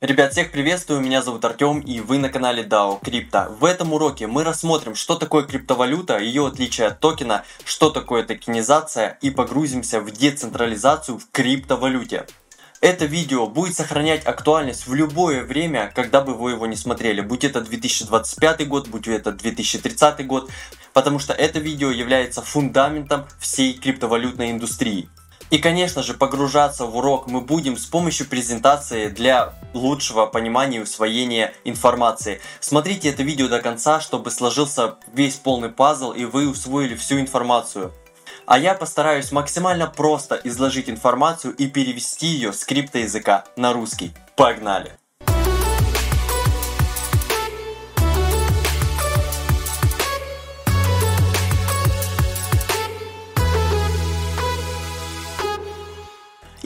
Ребят, всех приветствую, меня зовут Артем и вы на канале DAO Крипто. В этом уроке мы рассмотрим, что такое криптовалюта, ее отличие от токена, что такое токенизация и погрузимся в децентрализацию в криптовалюте. Это видео будет сохранять актуальность в любое время, когда бы вы его не смотрели, будь это 2025 год, будь это 2030 год, потому что это видео является фундаментом всей криптовалютной индустрии. И, конечно же, погружаться в урок мы будем с помощью презентации для лучшего понимания и усвоения информации. Смотрите это видео до конца, чтобы сложился весь полный пазл и вы усвоили всю информацию. А я постараюсь максимально просто изложить информацию и перевести ее с криптоязыка на русский. Погнали!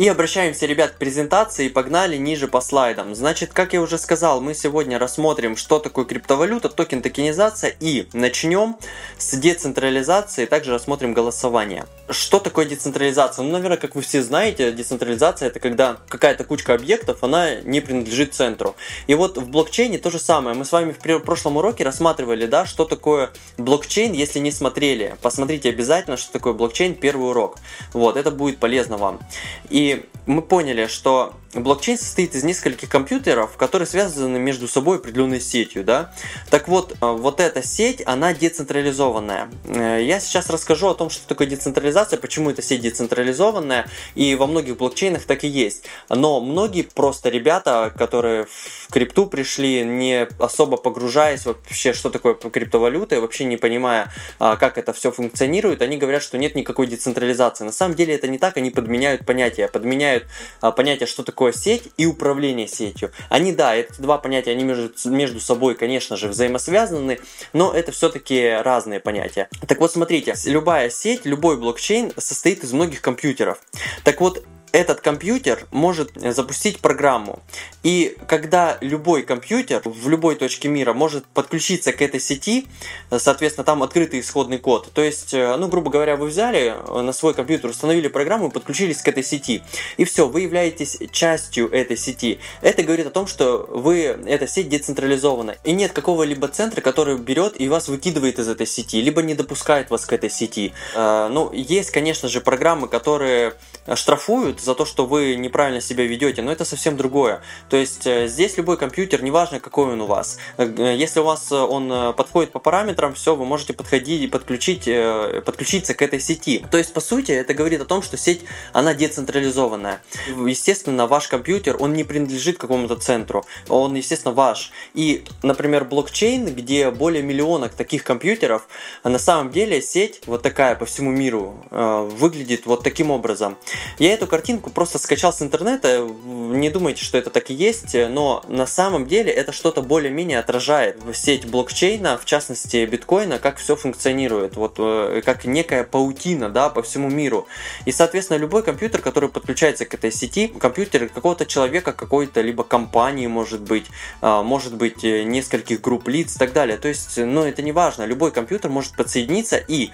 И обращаемся, ребят, к презентации. Погнали ниже по слайдам. Значит, как я уже сказал, мы сегодня рассмотрим, что такое криптовалюта, токен токенизация и начнем с децентрализации, также рассмотрим голосование. Что такое децентрализация? Ну, наверное, как вы все знаете, децентрализация это когда какая-то кучка объектов, она не принадлежит центру. И вот в блокчейне то же самое. Мы с вами в прошлом уроке рассматривали, да, что такое блокчейн, если не смотрели. Посмотрите обязательно, что такое блокчейн, первый урок. Вот, это будет полезно вам. И и мы поняли, что блокчейн состоит из нескольких компьютеров, которые связаны между собой определенной сетью, да. Так вот, э, вот эта сеть, она децентрализованная. Э, я сейчас расскажу о том, что такое децентрализация, почему эта сеть децентрализованная, и во многих блокчейнах так и есть. Но многие просто ребята, которые в крипту пришли, не особо погружаясь вообще, что такое криптовалюта, и вообще не понимая, а, как это все функционирует, они говорят, что нет никакой децентрализации. На самом деле это не так, они подменяют понятия, подменяют а, понятие, что такое сеть и управление сетью. Они, да, эти два понятия, они между, между собой, конечно же, взаимосвязаны, но это все-таки разные понятия. Так вот, смотрите, любая сеть, любой блокчейн состоит из многих компьютеров. Так вот, этот компьютер может запустить программу. И когда любой компьютер в любой точке мира может подключиться к этой сети, соответственно, там открытый исходный код. То есть, э, ну, грубо говоря, вы взяли э, на свой компьютер, установили программу подключились к этой сети. И все, вы являетесь частью этой сети. Это говорит о том, что вы, эта сеть децентрализована. И нет какого-либо центра, который берет и вас выкидывает из этой сети, либо не допускает вас к этой сети. Э, ну, есть, конечно же, программы, которые штрафуют за то, что вы неправильно себя ведете, но это совсем другое. То есть э, здесь любой компьютер, неважно какой он у вас, э, если у вас э, он подходит по параметрам, все, вы можете подходить и подключить, подключиться к этой сети. То есть, по сути, это говорит о том, что сеть, она децентрализованная. Естественно, ваш компьютер, он не принадлежит какому-то центру, он, естественно, ваш. И, например, блокчейн, где более миллиона таких компьютеров, на самом деле сеть вот такая по всему миру выглядит вот таким образом. Я эту картину картинку просто скачал с интернета, не думайте, что это так и есть, но на самом деле это что-то более-менее отражает сеть блокчейна, в частности биткоина, как все функционирует, вот э, как некая паутина, да, по всему миру. И, соответственно, любой компьютер, который подключается к этой сети, компьютер какого-то человека, какой-то либо компании, может быть, а, может быть, э, нескольких групп лиц и так далее. То есть, ну, это не важно, любой компьютер может подсоединиться и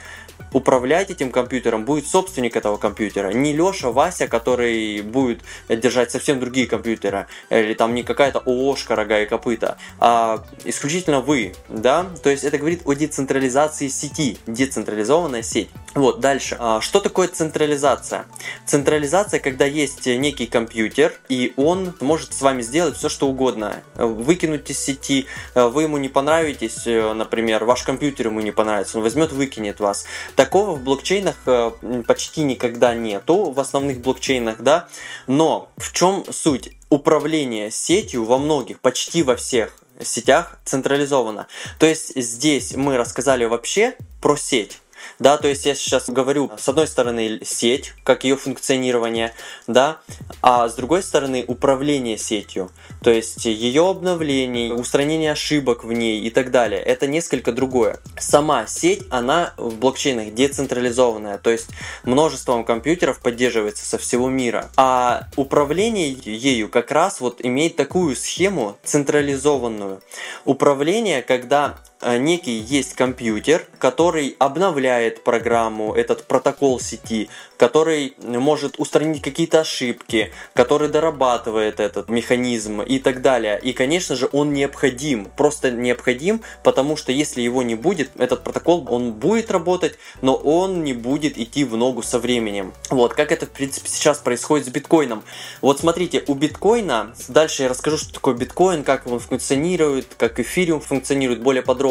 управлять этим компьютером будет собственник этого компьютера. Не Леша, Вася, который будет держать совсем другие компьютеры. Или там не какая-то ООшка, рога и копыта. А исключительно вы. Да? То есть это говорит о децентрализации сети. Децентрализованная сеть. Вот, дальше. А, что такое централизация? Централизация, когда есть некий компьютер, и он может с вами сделать все, что угодно. Выкинуть из сети, вы ему не понравитесь, например, ваш компьютер ему не понравится, он возьмет, выкинет вас. Такого в блокчейнах э, почти никогда нету, в основных блокчейнах, да. Но в чем суть? Управление сетью во многих, почти во всех сетях централизовано. То есть здесь мы рассказали вообще про сеть да, то есть я сейчас говорю, с одной стороны, сеть, как ее функционирование, да, а с другой стороны, управление сетью, то есть ее обновление, устранение ошибок в ней и так далее, это несколько другое. Сама сеть, она в блокчейнах децентрализованная, то есть множеством компьютеров поддерживается со всего мира, а управление ею как раз вот имеет такую схему централизованную. Управление, когда некий есть компьютер, который обновляет программу, этот протокол сети, который может устранить какие-то ошибки, который дорабатывает этот механизм и так далее. И, конечно же, он необходим, просто необходим, потому что если его не будет, этот протокол, он будет работать, но он не будет идти в ногу со временем. Вот, как это, в принципе, сейчас происходит с биткоином. Вот смотрите, у биткоина, дальше я расскажу, что такое биткоин, как он функционирует, как эфириум функционирует более подробно.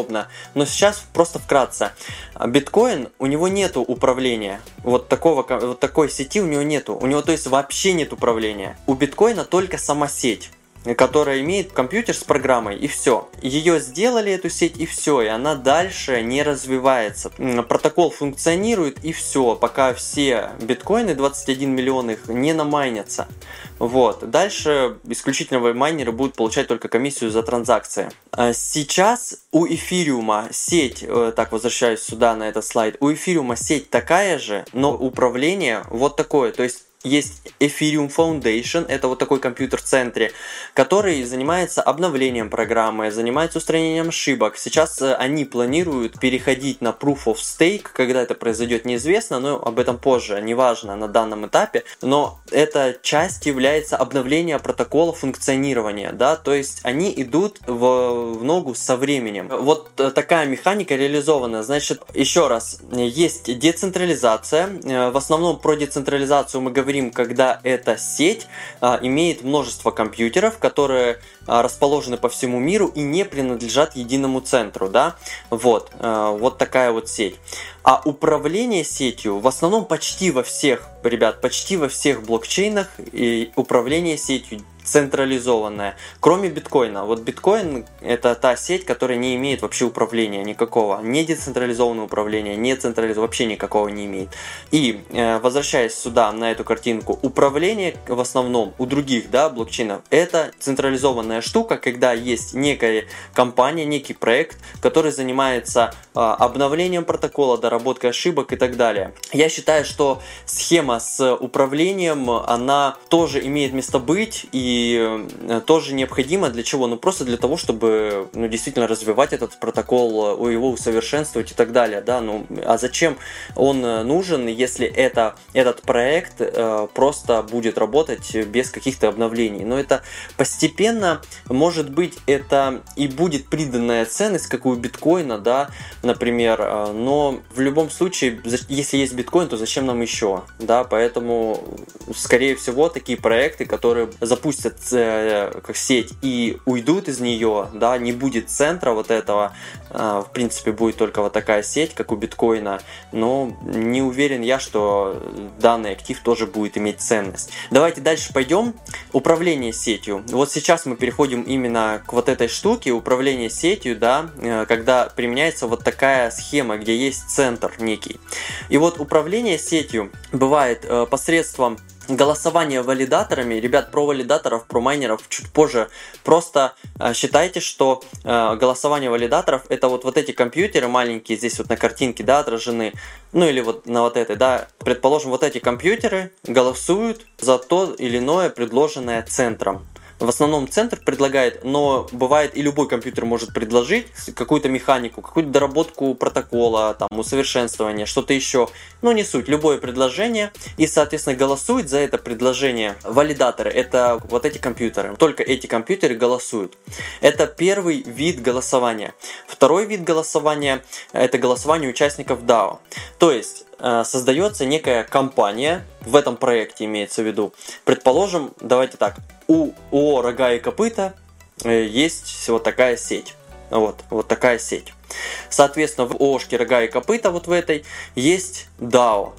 Но сейчас просто вкратце. Биткоин, у него нету управления. Вот такого вот такой сети у него нету. У него, то есть, вообще нет управления. У биткоина только сама сеть которая имеет компьютер с программой, и все. Ее сделали, эту сеть, и все, и она дальше не развивается. Протокол функционирует, и все, пока все биткоины, 21 миллион их, не намайнятся. Вот. Дальше исключительно майнеры будут получать только комиссию за транзакции. А сейчас у эфириума сеть, э, так возвращаюсь сюда на этот слайд, у эфириума сеть такая же, но управление вот такое. То есть есть Ethereum Foundation, это вот такой компьютер в центре, который занимается обновлением программы, занимается устранением ошибок. Сейчас э, они планируют переходить на Proof of Stake, когда это произойдет неизвестно, но об этом позже, неважно на данном этапе, но эта часть является обновление протокола функционирования, да, то есть они идут в, в ногу со временем. Вот э, такая механика реализована, значит, еще раз, есть децентрализация, э, в основном про децентрализацию мы говорим говорим, когда эта сеть а, имеет множество компьютеров, которые а, расположены по всему миру и не принадлежат единому центру, да, вот, а, вот такая вот сеть. А управление сетью в основном почти во всех, ребят, почти во всех блокчейнах и управление сетью централизованная, кроме биткоина. Вот биткоин это та сеть, которая не имеет вообще управления никакого, не децентрализованного управления, не централизованного, вообще никакого не имеет. И э, возвращаясь сюда на эту картинку, управление в основном у других да, блокчейнов это централизованная штука, когда есть некая компания, некий проект, который занимается э, обновлением протокола, доработкой ошибок и так далее. Я считаю, что схема с управлением, она тоже имеет место быть и Э, тоже необходимо для чего? Ну просто для того, чтобы ну, действительно развивать этот протокол, э, его усовершенствовать и так далее, да, ну а зачем он э, нужен, если это, этот проект э, просто будет работать без каких-то обновлений? Но это постепенно, может быть, это и будет приданная ценность, как у биткоина, да, например, но в любом случае, если есть биткоин, то зачем нам еще, да, поэтому, скорее всего, такие проекты, которые запустят запустят э, как сеть и уйдут из нее, да, не будет центра вот этого, э, в принципе, будет только вот такая сеть, как у биткоина, но не уверен я, что данный актив тоже будет иметь ценность. Давайте дальше пойдем. Управление сетью. Вот сейчас мы переходим именно к вот этой штуке, управление сетью, да, э, когда применяется вот такая схема, где есть центр некий. И вот управление сетью бывает э, посредством голосование валидаторами, ребят, про валидаторов, про майнеров чуть позже. Просто э, считайте, что э, голосование валидаторов это вот, вот эти компьютеры маленькие, здесь вот на картинке, да, отражены, ну или вот на вот этой, да, предположим, вот эти компьютеры голосуют за то или иное предложенное центром в основном центр предлагает, но бывает и любой компьютер может предложить какую-то механику, какую-то доработку протокола, там, усовершенствование, что-то еще. Ну, не суть, любое предложение. И, соответственно, голосует за это предложение валидаторы. Это вот эти компьютеры. Только эти компьютеры голосуют. Это первый вид голосования. Второй вид голосования – это голосование участников DAO. То есть, создается некая компания, в этом проекте имеется в виду. Предположим, давайте так, у ООО «Рога и копыта» э, есть вот такая сеть. Вот, вот такая сеть. Соответственно, в ООшке «Рога и копыта» вот в этой есть DAO.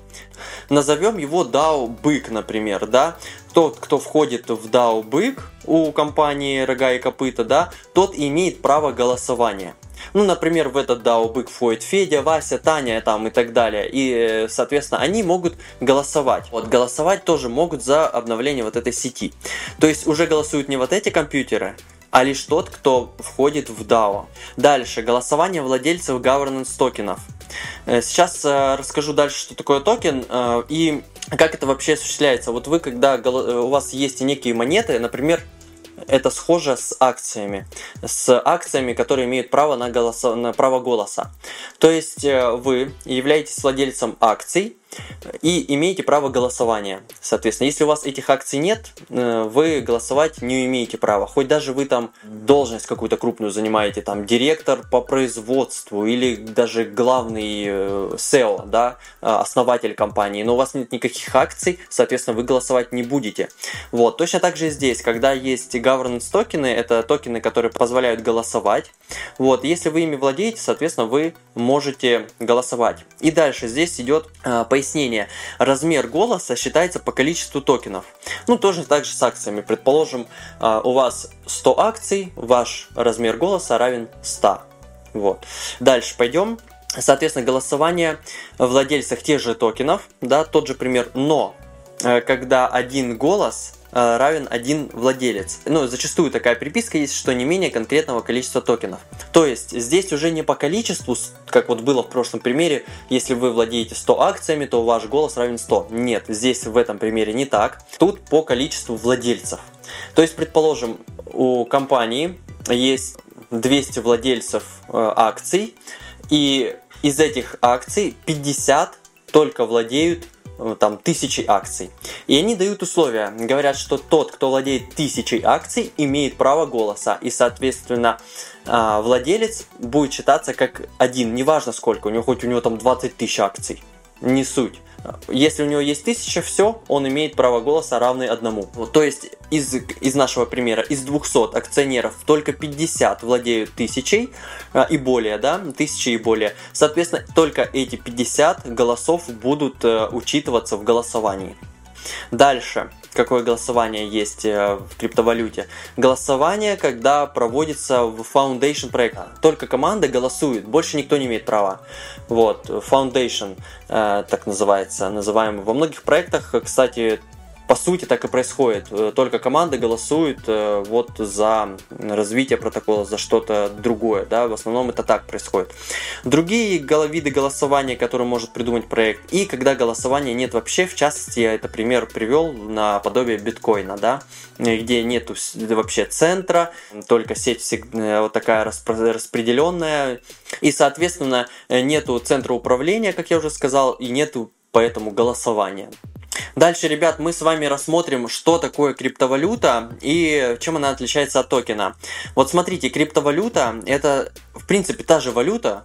Назовем его DAO «Бык», например, да. Тот, кто входит в DAO «Бык» у компании «Рога и копыта», да, тот имеет право голосования. Ну, например, в этот DAO бык входит Федя, Вася, Таня там и так далее. И, соответственно, они могут голосовать. Вот голосовать тоже могут за обновление вот этой сети. То есть уже голосуют не вот эти компьютеры, а лишь тот, кто входит в DAO. Дальше, голосование владельцев governance токенов. Э, сейчас э, расскажу дальше, что такое токен э, и как это вообще осуществляется. Вот вы, когда у вас есть некие монеты, например, это схоже с акциями, с акциями, которые имеют право на, голоса, на право голоса. То есть э, вы являетесь владельцем акций, и имеете право голосования. Соответственно, если у вас этих акций нет, э, вы голосовать не имеете права. Хоть даже вы там должность какую-то крупную занимаете, там директор по производству или даже главный э, SEO, да, э, основатель компании, но у вас нет никаких акций, соответственно, вы голосовать не будете. Вот, точно так же здесь, когда есть governance токены, это токены, которые позволяют голосовать. Вот, если вы ими владеете, соответственно, вы можете голосовать. И дальше здесь идет по пояснение. Размер голоса считается по количеству токенов. Ну, тоже так же с акциями. Предположим, а, у вас 100 акций, ваш размер голоса равен 100. Вот. Дальше пойдем. Соответственно, голосование владельцев тех же токенов, да, тот же пример, но э, когда один голос равен один владелец. Ну, зачастую такая приписка есть, что не менее конкретного количества токенов. То есть здесь уже не по количеству, как вот было в прошлом примере, если вы владеете 100 акциями, то ваш голос равен 100. Нет, здесь в этом примере не так. Тут по количеству владельцев. То есть, предположим, у компании есть 200 владельцев э, акций, и из этих акций 50 только владеют Э, там тысячи акций. И они дают условия. Говорят, что тот, кто владеет тысячей акций, имеет право голоса. И, соответственно, а, владелец будет считаться как один. Неважно сколько, у него хоть у него там 20 тысяч акций. Не суть. Если у него есть тысяча, все, он имеет право голоса равный одному. То есть из, из нашего примера, из 200 акционеров только 50 владеют тысячей а, и более, да, тысячи и более. Соответственно, только эти 50 голосов будут э, учитываться в голосовании. Дальше, какое голосование есть э, в криптовалюте? Голосование, когда проводится в Foundation проекта. Только команда голосует, больше никто не имеет права. Вот, Foundation, э, так называется, называем во многих проектах, кстати, по сути так и происходит. Э, только команда голосует э, вот за развитие протокола, за что-то другое. Да? В основном это так происходит. Другие виды голосования, которые может придумать проект, и когда голосования нет вообще, в частности, я это пример привел на подобие биткоина, да? где нету вообще центра, только сеть э, вот такая распределенная, и, соответственно, нету центра управления, как я уже сказал, и нету поэтому голосования. Дальше, ребят, мы с вами рассмотрим, что такое криптовалюта и чем она отличается от токена. Вот смотрите, криптовалюта это, в принципе, та же валюта,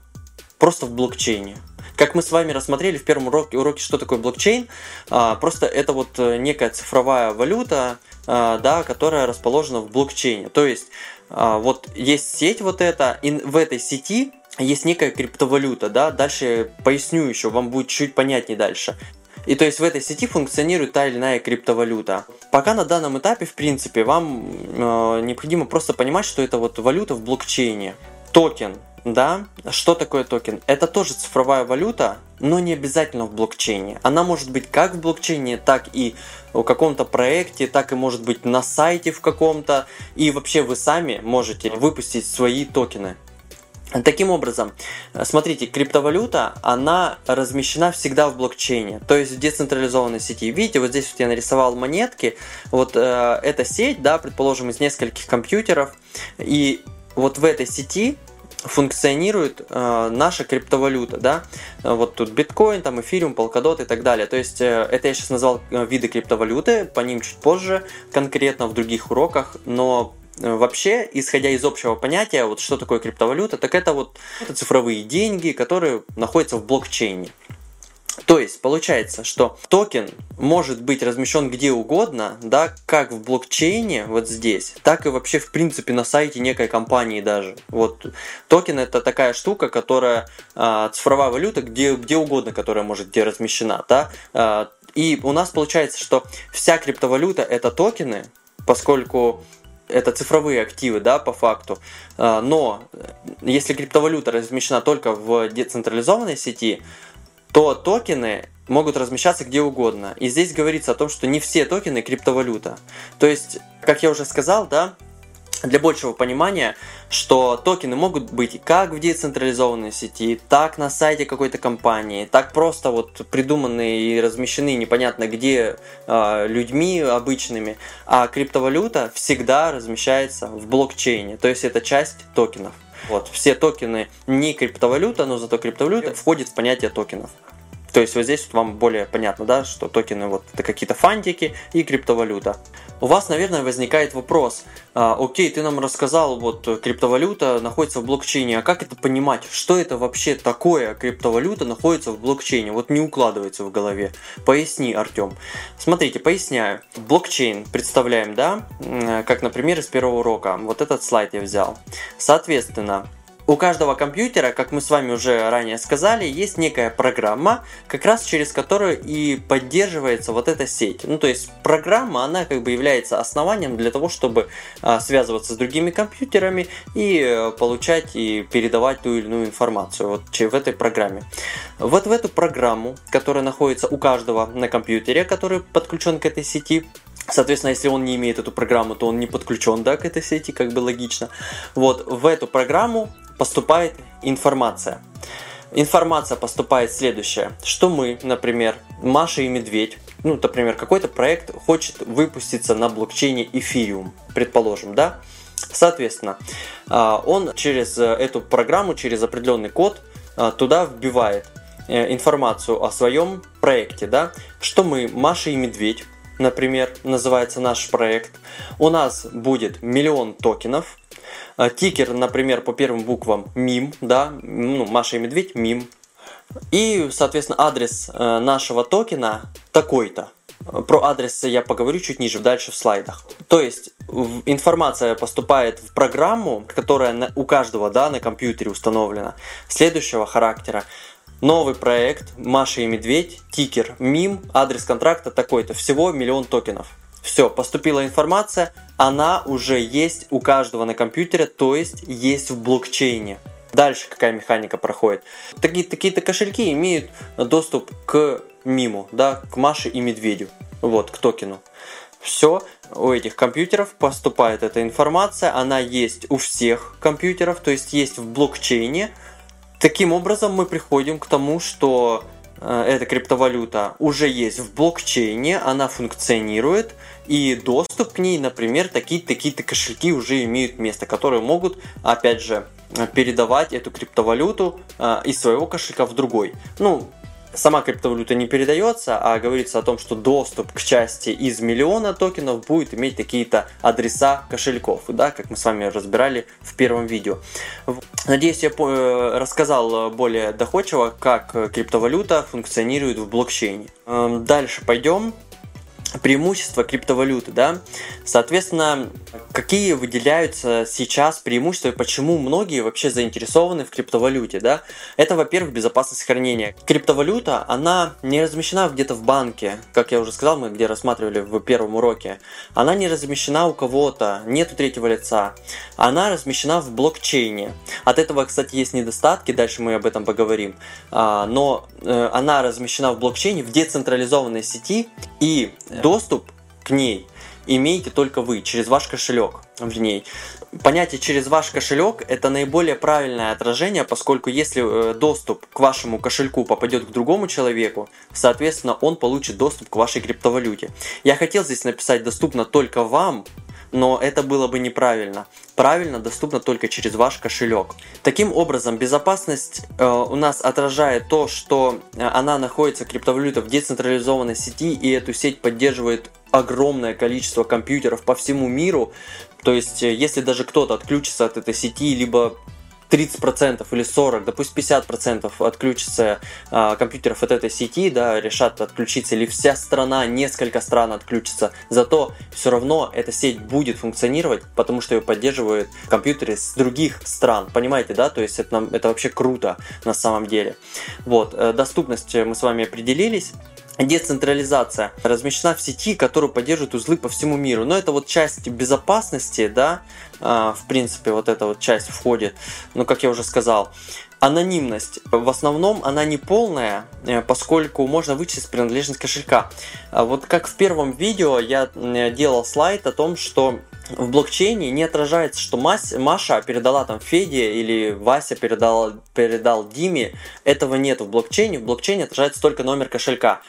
просто в блокчейне. Как мы с вами рассмотрели в первом уроке, уроке что такое блокчейн, а, просто это вот э, некая цифровая валюта, а, да, которая расположена в блокчейне. То есть а, вот есть сеть вот эта, и в этой сети есть некая криптовалюта, да, дальше поясню еще, вам будет чуть понятнее дальше. И то есть в этой сети функционирует та или иная криптовалюта. Пока на данном этапе, в принципе, вам э, необходимо просто понимать, что это вот валюта в блокчейне. Токен, да? Что такое токен? Это тоже цифровая валюта, но не обязательно в блокчейне. Она может быть как в блокчейне, так и в каком-то проекте, так и может быть на сайте в каком-то. И вообще вы сами можете выпустить свои токены. Таким образом, смотрите, криптовалюта, она размещена всегда в блокчейне, то есть в децентрализованной сети. Видите, вот здесь вот я нарисовал монетки, вот э, эта сеть, да, предположим, из нескольких компьютеров, и вот в этой сети функционирует э, наша криптовалюта, да, вот тут биткоин, там эфириум, полкадот и так далее. То есть э, это я сейчас назвал э, виды криптовалюты, по ним чуть позже, конкретно в других уроках, но Э, вообще, исходя из общего понятия, вот что такое криптовалюта, так это вот это цифровые деньги, которые находятся в блокчейне. То есть получается, что токен может быть размещен где угодно, да, как в блокчейне, вот здесь, так и вообще в принципе на сайте некой компании даже. Вот токен это такая штука, которая э, цифровая валюта, где, где угодно, которая может где размещена, да. Э, и у нас получается, что вся криптовалюта это токены, поскольку это цифровые активы, да, по факту. А, но если криптовалюта размещена только в децентрализованной сети, то токены могут размещаться где угодно. И здесь говорится о том, что не все токены криптовалюта. То есть, как я уже сказал, да, для большего понимания, что токены могут быть как в децентрализованной сети, так на сайте какой-то компании, так просто вот придуманные и размещены непонятно где э, людьми обычными, а криптовалюта всегда размещается в блокчейне, то есть это часть токенов. Вот, все токены не криптовалюта, но зато криптовалюта входит в понятие токенов. То есть вот здесь вам более понятно, да, что токены вот это какие-то фантики и криптовалюта. У вас, наверное, возникает вопрос, а, окей, ты нам рассказал, вот криптовалюта находится в блокчейне, а как это понимать, что это вообще такое криптовалюта находится в блокчейне? Вот не укладывается в голове. Поясни, Артем. Смотрите, поясняю. Блокчейн представляем, да, как, например, из первого урока. Вот этот слайд я взял. Соответственно, у каждого компьютера, как мы с вами уже ранее сказали, есть некая программа, как раз через которую и поддерживается вот эта сеть. Ну, то есть программа, она как бы является основанием для того, чтобы а, связываться с другими компьютерами и а, получать и передавать ту или иную информацию вот в этой программе. Вот в эту программу, которая находится у каждого на компьютере, который подключен к этой сети, Соответственно, если он не имеет эту программу, то он не подключен да, к этой сети, как бы логично. Вот в эту программу поступает информация. Информация поступает следующая, что мы, например, Маша и Медведь, ну, например, какой-то проект хочет выпуститься на блокчейне Эфириум, предположим, да? Соответственно, а, он через э, эту программу, через определенный код а, туда вбивает э, информацию о своем проекте, да, что мы, Маша и Медведь, например, называется наш проект, у нас будет миллион токенов, тикер, например, по первым буквам МИМ, да, ну, Маша и Медведь, МИМ. И, соответственно, адрес э, нашего токена такой-то. Про адрес я поговорю чуть ниже, дальше в слайдах. То есть информация поступает в программу, которая у каждого да, на компьютере установлена, следующего характера. Новый проект Маша и Медведь, тикер, мим, адрес контракта такой-то. Всего миллион токенов. Все, поступила информация, она уже есть у каждого на компьютере, то есть есть в блокчейне. Дальше какая механика проходит? Такие, такие-то кошельки имеют доступ к миму, да, к Маше и Медведю, вот, к токену. Все, у этих компьютеров поступает эта информация, она есть у всех компьютеров, то есть есть в блокчейне. Таким образом мы приходим к тому, что эта криптовалюта уже есть в блокчейне, она функционирует, и доступ к ней, например, такие-то кошельки уже имеют место, которые могут, опять же, передавать эту криптовалюту э, из своего кошелька в другой. Ну, сама криптовалюта не передается, а говорится о том, что доступ к части из миллиона токенов будет иметь какие-то адреса кошельков, да, как мы с вами разбирали в первом видео. Надеюсь, я э, рассказал более доходчиво, как криптовалюта функционирует в блокчейне. Эм, дальше пойдем преимущества криптовалюты, да. Соответственно, какие выделяются сейчас преимущества и почему многие вообще заинтересованы в криптовалюте, да? Это, во-первых, безопасность хранения. Криптовалюта, она не размещена где-то в банке, как я уже сказал, мы где рассматривали в первом уроке. Она не размещена у кого-то, нету третьего лица. Она размещена в блокчейне. От этого, кстати, есть недостатки, дальше мы об этом поговорим. А, но э, она размещена в блокчейне, в децентрализованной сети, и доступ к ней имеете только вы через ваш кошелек в ней. Понятие через ваш кошелек это наиболее правильное отражение, поскольку если э, доступ к вашему кошельку попадет к другому человеку, соответственно он получит доступ к вашей криптовалюте. Я хотел здесь написать доступно только вам, но это было бы неправильно. Правильно доступно только через ваш кошелек. Таким образом, безопасность э, у нас отражает то, что э, она находится, криптовалюта, в децентрализованной сети, и эту сеть поддерживает огромное количество компьютеров по всему миру. То есть, э, если даже кто-то отключится от этой сети, либо 30% или 40%, да пусть 50% отключится а, компьютеров от этой сети, да, решат отключиться, или вся страна, несколько стран отключится, зато все равно эта сеть будет функционировать, потому что ее поддерживают компьютеры с других стран, понимаете, да, то есть это, это вообще круто на самом деле. Вот, э, доступность мы с вами определились, децентрализация размещена в сети, которую поддерживают узлы по всему миру. Но это вот часть безопасности, да, а, в принципе, вот эта вот часть входит, ну, как я уже сказал. Анонимность. В основном она не полная, э, поскольку можно вычесть принадлежность кошелька. А вот как в первом видео я делал слайд о том, что в блокчейне не отражается, что Маша передала там Феде или Вася передал, передал Диме. Этого нет в блокчейне. В блокчейне отражается только номер кошелька.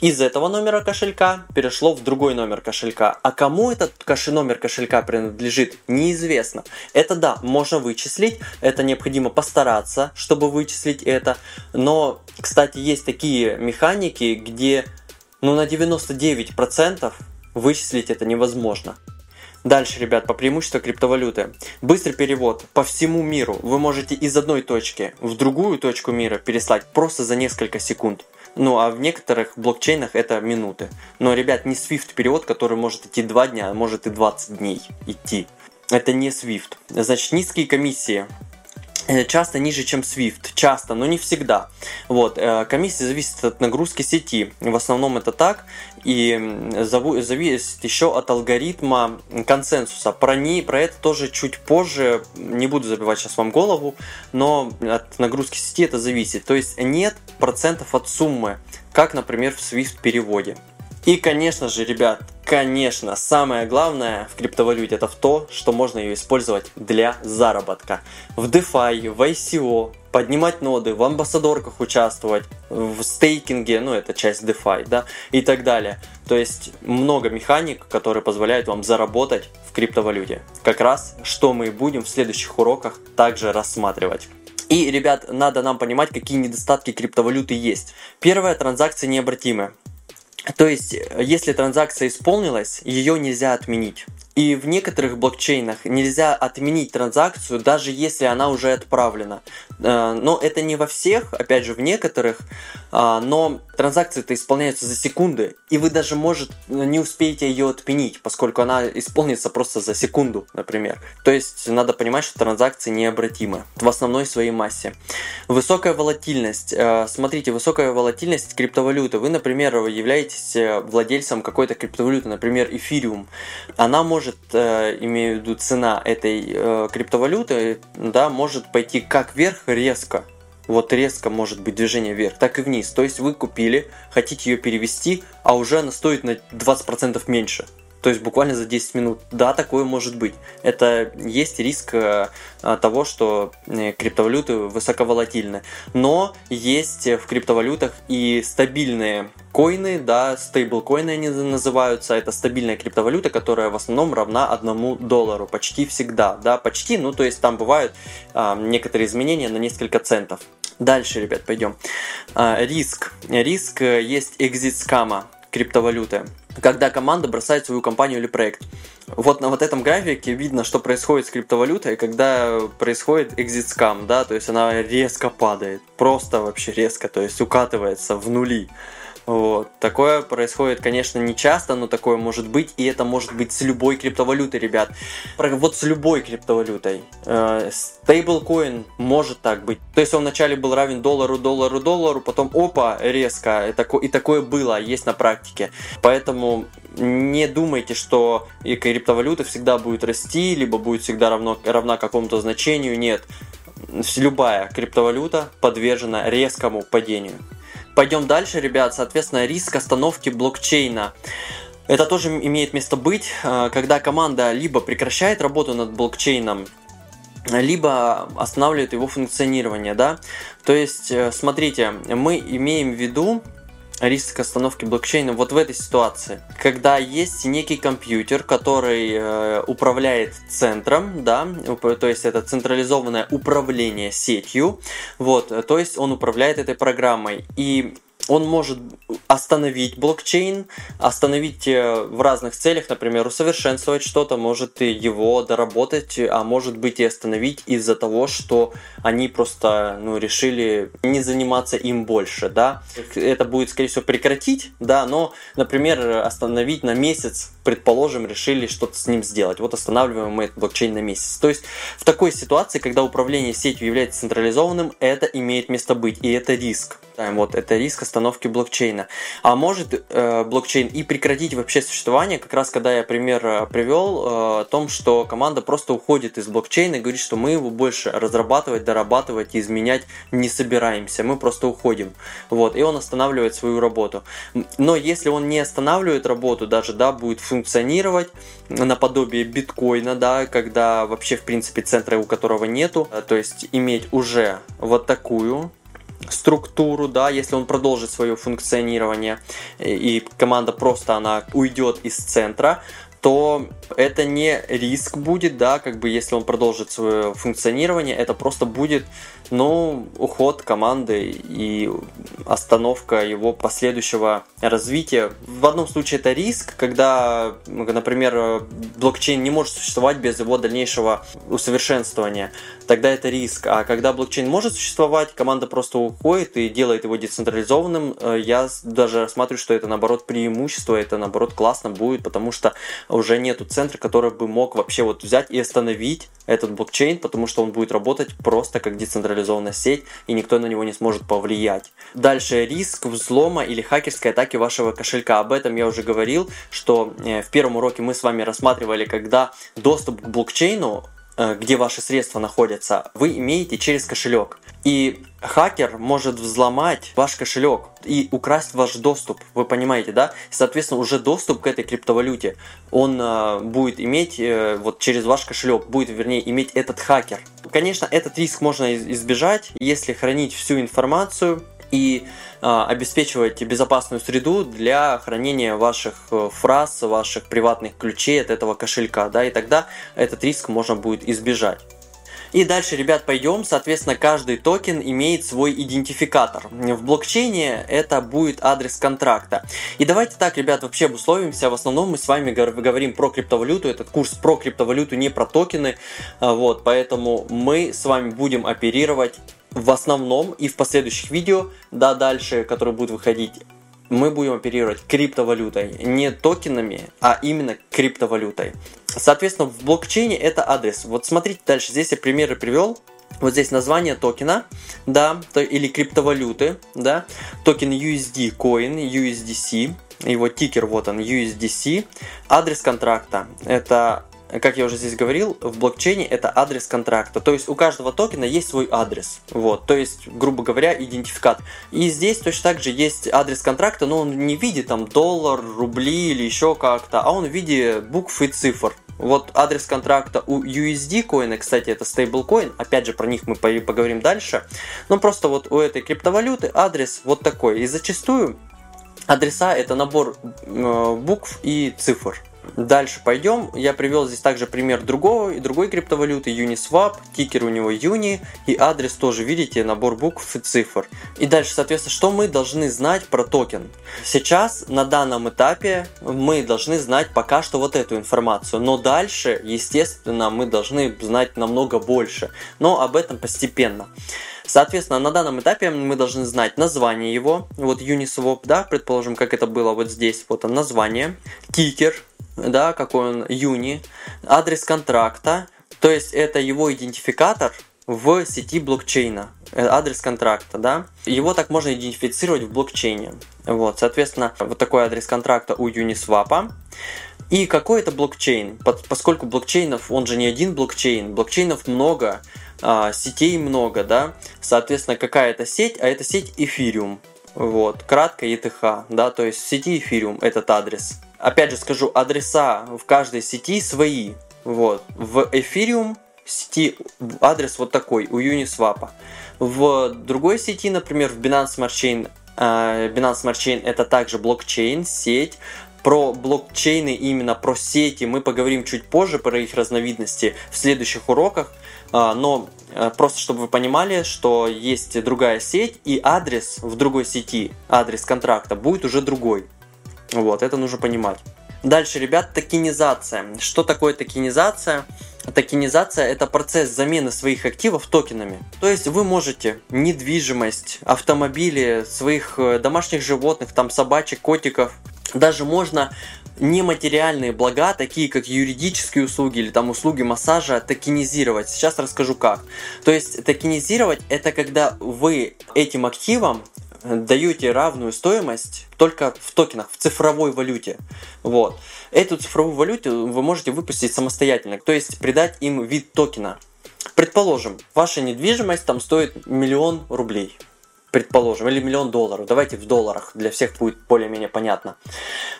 Из этого номера кошелька перешло в другой номер кошелька. А кому этот кош... номер кошелька принадлежит, неизвестно. Это да, можно вычислить, это необходимо постараться, чтобы вычислить это. Но, кстати, есть такие механики, где ну, на 99% вычислить это невозможно. Дальше, ребят, по преимуществу криптовалюты. Быстрый перевод по всему миру. Вы можете из одной точки в другую точку мира переслать просто за несколько секунд. Ну, а в некоторых блокчейнах это минуты. Но, ребят, не Swift перевод, который может идти 2 дня, а может и 20 дней идти. Это не Swift. Значит, низкие комиссии часто ниже, чем Swift. Часто, но не всегда. Вот. Э, комиссия зависит от нагрузки сети. В основном это так. И зависит еще от алгоритма консенсуса. Про, не, про это тоже чуть позже. Не буду забивать сейчас вам голову. Но от нагрузки сети это зависит. То есть нет процентов от суммы. Как, например, в Swift переводе. И, конечно же, ребят, конечно, самое главное в криптовалюте это в то, что можно ее использовать для заработка. В DeFi, в ICO, поднимать ноды, в амбассадорках участвовать, в стейкинге, ну это часть DeFi, да, и так далее. То есть много механик, которые позволяют вам заработать в криптовалюте. Как раз, что мы будем в следующих уроках также рассматривать. И, ребят, надо нам понимать, какие недостатки криптовалюты есть. Первое, транзакции необратимы. То есть, если транзакция исполнилась, ее нельзя отменить. И в некоторых блокчейнах нельзя отменить транзакцию, даже если она уже отправлена. Э, но это не во всех, опять же, в некоторых, а, но транзакции-то исполняются за секунды, и вы даже, может, не успеете ее отменить, поскольку она исполнится просто за секунду, например. То есть надо понимать, что транзакции необратимы в основной своей массе. Высокая волатильность. Э, смотрите, высокая волатильность криптовалюты. Вы, например, являетесь э, владельцем какой-то криптовалюты, например, эфириум. Она может может, э, имею в виду цена этой э, криптовалюты, да, может пойти как вверх резко, вот резко может быть движение вверх, так и вниз. То есть вы купили, хотите ее перевести, а уже она стоит на 20% меньше. То есть буквально за 10 минут. Да, такое может быть. Это есть риск э, того, что криптовалюты высоковолатильны. Но есть в криптовалютах и стабильные коины, да, стейблкоины они называются. Это стабильная криптовалюта, которая в основном равна одному доллару. Почти всегда, да, почти. Ну, то есть там бывают а, некоторые изменения на несколько центов. Дальше, ребят, пойдем. А, риск. Риск э, есть экзит скама криптовалюты когда команда бросает свою компанию или проект. Вот на вот этом графике видно, что происходит с криптовалютой, когда происходит exit scam, да, то есть она резко падает, просто вообще резко, то есть укатывается в нули. Вот. Такое происходит, конечно, не часто, но такое может быть, и это может быть с любой криптовалютой, ребят. Вот с любой криптовалютой. Стейблкоин э, может так быть. То есть он вначале был равен доллару, доллару, доллару, потом опа, резко. И такое было, есть на практике. Поэтому не думайте, что и криптовалюта всегда будет расти, либо будет всегда равно, равна какому-то значению. Нет. Любая криптовалюта подвержена резкому падению. Пойдем дальше, ребят. Соответственно, риск остановки блокчейна. Это тоже имеет место быть, э, когда команда либо прекращает работу над блокчейном, либо останавливает его функционирование, да. То есть, э, смотрите, мы имеем в виду риск остановки блокчейна вот в этой ситуации, когда есть некий компьютер, который э, управляет центром, да, то есть это централизованное управление сетью, вот, то есть он управляет этой программой. И он может остановить блокчейн, остановить э, в разных целях, например, усовершенствовать что-то, может и его доработать, а может быть и остановить из-за того, что они просто ну, решили не заниматься им больше, да. Это будет, скорее всего, прекратить, да, но, например, остановить на месяц, предположим, решили что-то с ним сделать. Вот останавливаем мы этот блокчейн на месяц. То есть в такой ситуации, когда управление сетью является централизованным, это имеет место быть, и это риск. Вот, это риск остановки блокчейна. А может э, блокчейн и прекратить вообще существование, как раз когда я пример э, привел э, о том, что команда просто уходит из блокчейна и говорит, что мы его больше разрабатывать, дорабатывать и изменять не собираемся, мы просто уходим. Вот, и он останавливает свою работу. Но если он не останавливает работу, даже, да, будет функционировать наподобие биткоина, да, когда вообще, в принципе, центра у которого нету, э, то есть иметь уже вот такую структуру, да, если он продолжит свое функционирование и команда просто она уйдет из центра, то это не риск будет, да, как бы если он продолжит свое функционирование, это просто будет, ну, уход команды и остановка его последующего развития. В одном случае это риск, когда, например, блокчейн не может существовать без его дальнейшего усовершенствования, тогда это риск. А когда блокчейн может существовать, команда просто уходит и делает его децентрализованным, э, я даже рассматриваю, что это наоборот преимущество, это наоборот классно будет, потому что уже нету центра, который бы мог вообще вот взять и остановить этот блокчейн, потому что он будет работать просто как децентрализованная сеть, и никто на него не сможет повлиять. Дальше риск взлома или хакерской атаки вашего кошелька. Об этом я уже говорил, что э, в первом уроке мы с вами рассматривали, когда доступ к блокчейну где ваши средства находятся, вы имеете через кошелек. И хакер может взломать ваш кошелек и украсть ваш доступ, вы понимаете, да? Соответственно, уже доступ к этой криптовалюте он э, будет иметь э, вот через ваш кошелек, будет, вернее, иметь этот хакер. Конечно, этот риск можно избежать, если хранить всю информацию и э, обеспечивать безопасную среду для хранения ваших э, фраз, ваших приватных ключей от этого кошелька, да, и тогда этот риск можно будет избежать. И дальше, ребят, пойдем. Соответственно, каждый токен имеет свой идентификатор. В блокчейне это будет адрес контракта. И давайте так, ребят, вообще обусловимся. В основном мы с вами говорим про криптовалюту. Этот курс про криптовалюту, не про токены. А, вот, поэтому мы с вами будем оперировать в основном и в последующих видео, да, дальше, которые будут выходить, мы будем оперировать криптовалютой, не токенами, а именно криптовалютой. Соответственно, в блокчейне это адрес. Вот смотрите дальше, здесь я примеры привел. Вот здесь название токена, да, или криптовалюты, да, токен USD coin, USDC, его тикер вот он, USDC, адрес контракта, это как я уже здесь говорил, в блокчейне это адрес контракта. То есть у каждого токена есть свой адрес. Вот, то есть, грубо говоря, идентификат. И здесь точно так же есть адрес контракта, но он не в виде там доллар, рубли или еще как-то, а он в виде букв и цифр. Вот адрес контракта у USD coin а, кстати, это стейблкоин, опять же про них мы поговорим дальше. Но просто вот у этой криптовалюты адрес вот такой. И зачастую адреса это набор э, букв и цифр. Дальше пойдем. Я привел здесь также пример другого, и другой криптовалюты Uniswap, тикер у него Uni и адрес тоже, видите, набор букв и цифр. И дальше, соответственно, что мы должны знать про токен? Сейчас, на данном этапе, мы должны знать пока что вот эту информацию, но дальше, естественно, мы должны знать намного больше, но об этом постепенно. Соответственно, на данном этапе мы должны знать название его, вот Uniswap, да, предположим, как это было вот здесь, вот он название, тикер, да, какой он юни, адрес контракта, то есть это его идентификатор в сети блокчейна, э, адрес контракта, да, его так можно идентифицировать в блокчейне. Вот, соответственно, вот такой адрес контракта у Uniswap. И какой это блокчейн? Поскольку блокчейнов, он же не один блокчейн, блокчейнов много, а, сетей много, да, соответственно, какая это сеть, а это сеть Ethereum, вот, кратко ETH, да, то есть в сети Ethereum этот адрес опять же скажу, адреса в каждой сети свои. Вот. В Ethereum сети адрес вот такой, у Uniswap. В другой сети, например, в Binance Smart Chain, uh, Binance Smart Chain это также блокчейн, сеть. Про блокчейны, именно про сети мы поговорим чуть позже, про их разновидности в следующих уроках. Uh, но uh, просто чтобы вы понимали, что есть другая сеть и адрес в другой сети, адрес контракта будет уже другой. Вот, это нужно понимать. Дальше, ребят, токенизация. Что такое токенизация? Токенизация – это процесс замены своих активов токенами. То есть вы можете недвижимость, автомобили, своих э, домашних животных, там собачек, котиков, даже можно нематериальные блага, такие как юридические услуги или там услуги массажа, токенизировать. Сейчас расскажу как. То есть токенизировать это когда вы этим активом даете равную стоимость только в токенах, в цифровой валюте. Вот. Эту цифровую валюту вы можете выпустить самостоятельно, то есть придать им вид токена. Предположим, ваша недвижимость там стоит миллион рублей предположим, или миллион долларов. Давайте в долларах, для всех будет более-менее понятно.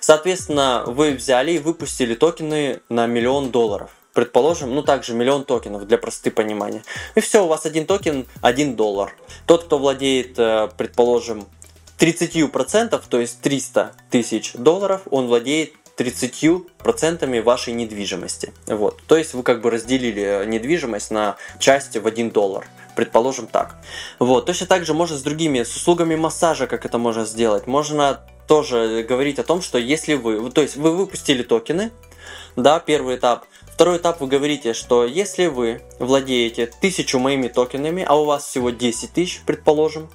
Соответственно, вы взяли и выпустили токены на миллион долларов. Предположим, ну также миллион токенов для простоты понимания. И все, у вас один токен, один доллар. Тот, кто владеет, э, предположим, 30%, то есть 300 тысяч долларов, он владеет 30% вашей недвижимости. Вот. То есть вы как бы разделили э, недвижимость на части в 1 доллар. Предположим так. Вот. Точно так же можно с другими, с услугами массажа, как это можно сделать. Можно тоже говорить о том, что если вы, то есть вы выпустили токены, да, первый этап. Второй этап вы говорите, что если вы владеете тысячу моими токенами, а у вас всего 10 тысяч, предположим,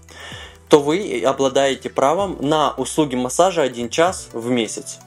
то вы обладаете правом на услуги массажа 1 час в месяц.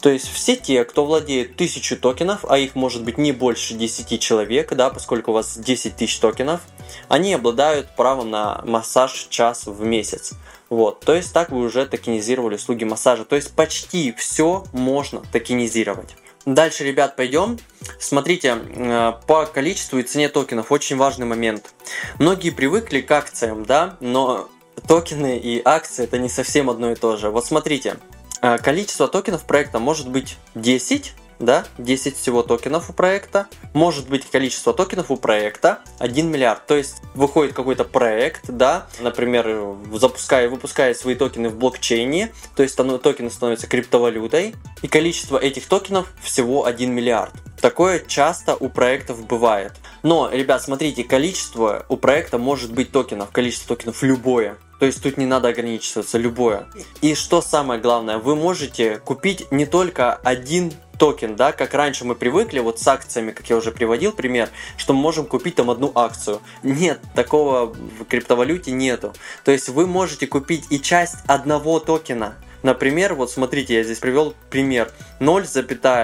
То есть все те, кто владеет 1000 токенов, а их может быть не больше 10 человек, да, поскольку у вас 10 тысяч токенов, они обладают правом на массаж час в месяц. Вот, то есть так вы уже токенизировали услуги массажа. То есть почти все можно токенизировать. Дальше, ребят, пойдем. Смотрите, э, по количеству и цене токенов очень важный момент. Многие привыкли к акциям, да, но токены и акции это не совсем одно и то же. Вот смотрите, э, количество токенов проекта может быть 10, да, 10 всего токенов у проекта. Может быть количество токенов у проекта 1 миллиард. То есть выходит какой-то проект, да, например, запуская, выпуская свои токены в блокчейне, то есть токены становятся криптовалютой, и количество этих токенов всего 1 миллиард. Такое часто у проектов бывает. Но, ребят, смотрите, количество у проекта может быть токенов, количество токенов любое. То есть тут не надо ограничиваться, любое. И что самое главное, вы можете купить не только один токен, да, как раньше мы привыкли, вот с акциями, как я уже приводил пример, что мы можем купить там одну акцию. Нет, такого в криптовалюте нету. То есть вы можете купить и часть одного токена. Например, вот смотрите, я здесь привел пример. 0,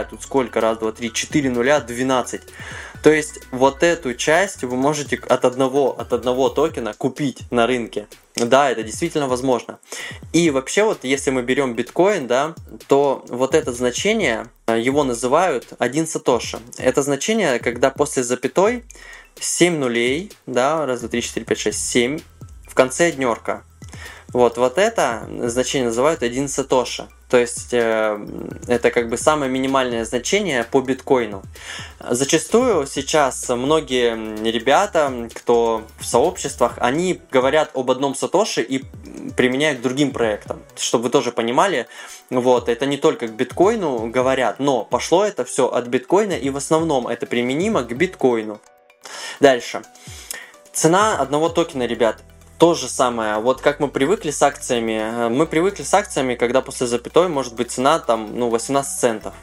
тут сколько? Раз, два, три, 4 нуля, 12. То есть вот эту часть вы можете от одного, от одного токена купить на рынке. Да, это действительно возможно. И вообще вот если мы берем биткоин, да, то вот это значение, э, его называют один сатоши. Это значение, когда после запятой 7 нулей, да, раз, два, три, четыре, пять, шесть, семь, в конце днерка. Вот, вот это значение называют один сатоши. То есть э, это как бы самое минимальное значение по биткоину. Зачастую сейчас многие ребята, кто в сообществах, они говорят об одном сатоши и применяют к другим проектам. Чтобы вы тоже понимали, вот, это не только к биткоину говорят, но пошло это все от биткоина и в основном это применимо к биткоину. Дальше. Цена одного токена, ребят, то же самое. Вот как мы привыкли с акциями. Э, мы привыкли с акциями, когда после запятой может быть цена там, ну, 18 центов.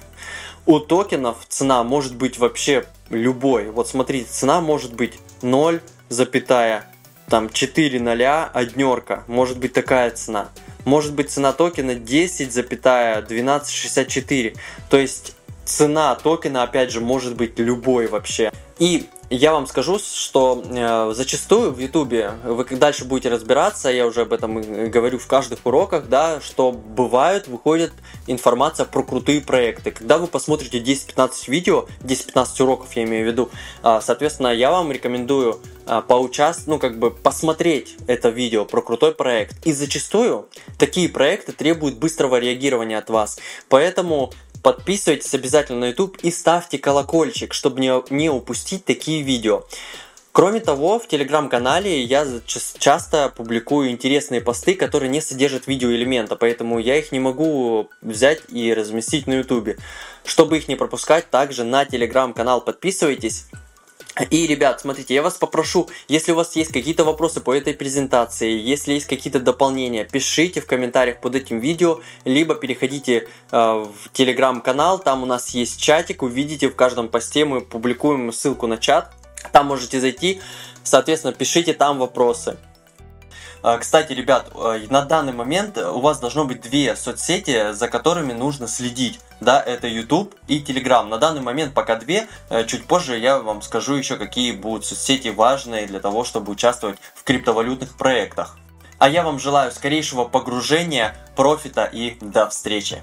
У токенов цена может быть вообще любой. Вот смотрите, цена может быть 0, запятая, там 4 ноля, однерка. Может быть такая цена. Может быть цена токена 10, запятая 12,64. То есть цена токена, опять же, может быть любой вообще. И я вам скажу, что э, зачастую в Ютубе вы дальше будете разбираться, я уже об этом говорю в каждых уроках, да, что бывает, выходит информация про крутые проекты. Когда вы посмотрите 10-15 видео, 10-15 уроков я имею в виду, э, соответственно, я вам рекомендую э, поучаствовать, ну, как бы посмотреть это видео про крутой проект. И зачастую такие проекты требуют быстрого реагирования от вас. Поэтому Подписывайтесь обязательно на YouTube и ставьте колокольчик, чтобы не, не упустить такие видео. Кроме того, в телеграм-канале я часто публикую интересные посты, которые не содержат видеоэлемента, поэтому я их не могу взять и разместить на ютубе. Чтобы их не пропускать, также на телеграм-канал подписывайтесь. И, ребят, смотрите, я вас попрошу, если у вас есть какие-то вопросы по этой презентации, если есть какие-то дополнения, пишите в комментариях под этим видео, либо переходите э, в телеграм-канал, там у нас есть чатик, увидите в каждом посте, мы публикуем ссылку на чат, там можете зайти, соответственно, пишите там вопросы. А, кстати, ребят, э, на данный момент у вас должно быть две соцсети, за которыми нужно следить. Да, это YouTube и Telegram. На данный момент пока две. Э, чуть позже я вам скажу еще, какие будут соцсети важные для того, чтобы участвовать в криптовалютных проектах. А я вам желаю скорейшего погружения, профита и до встречи.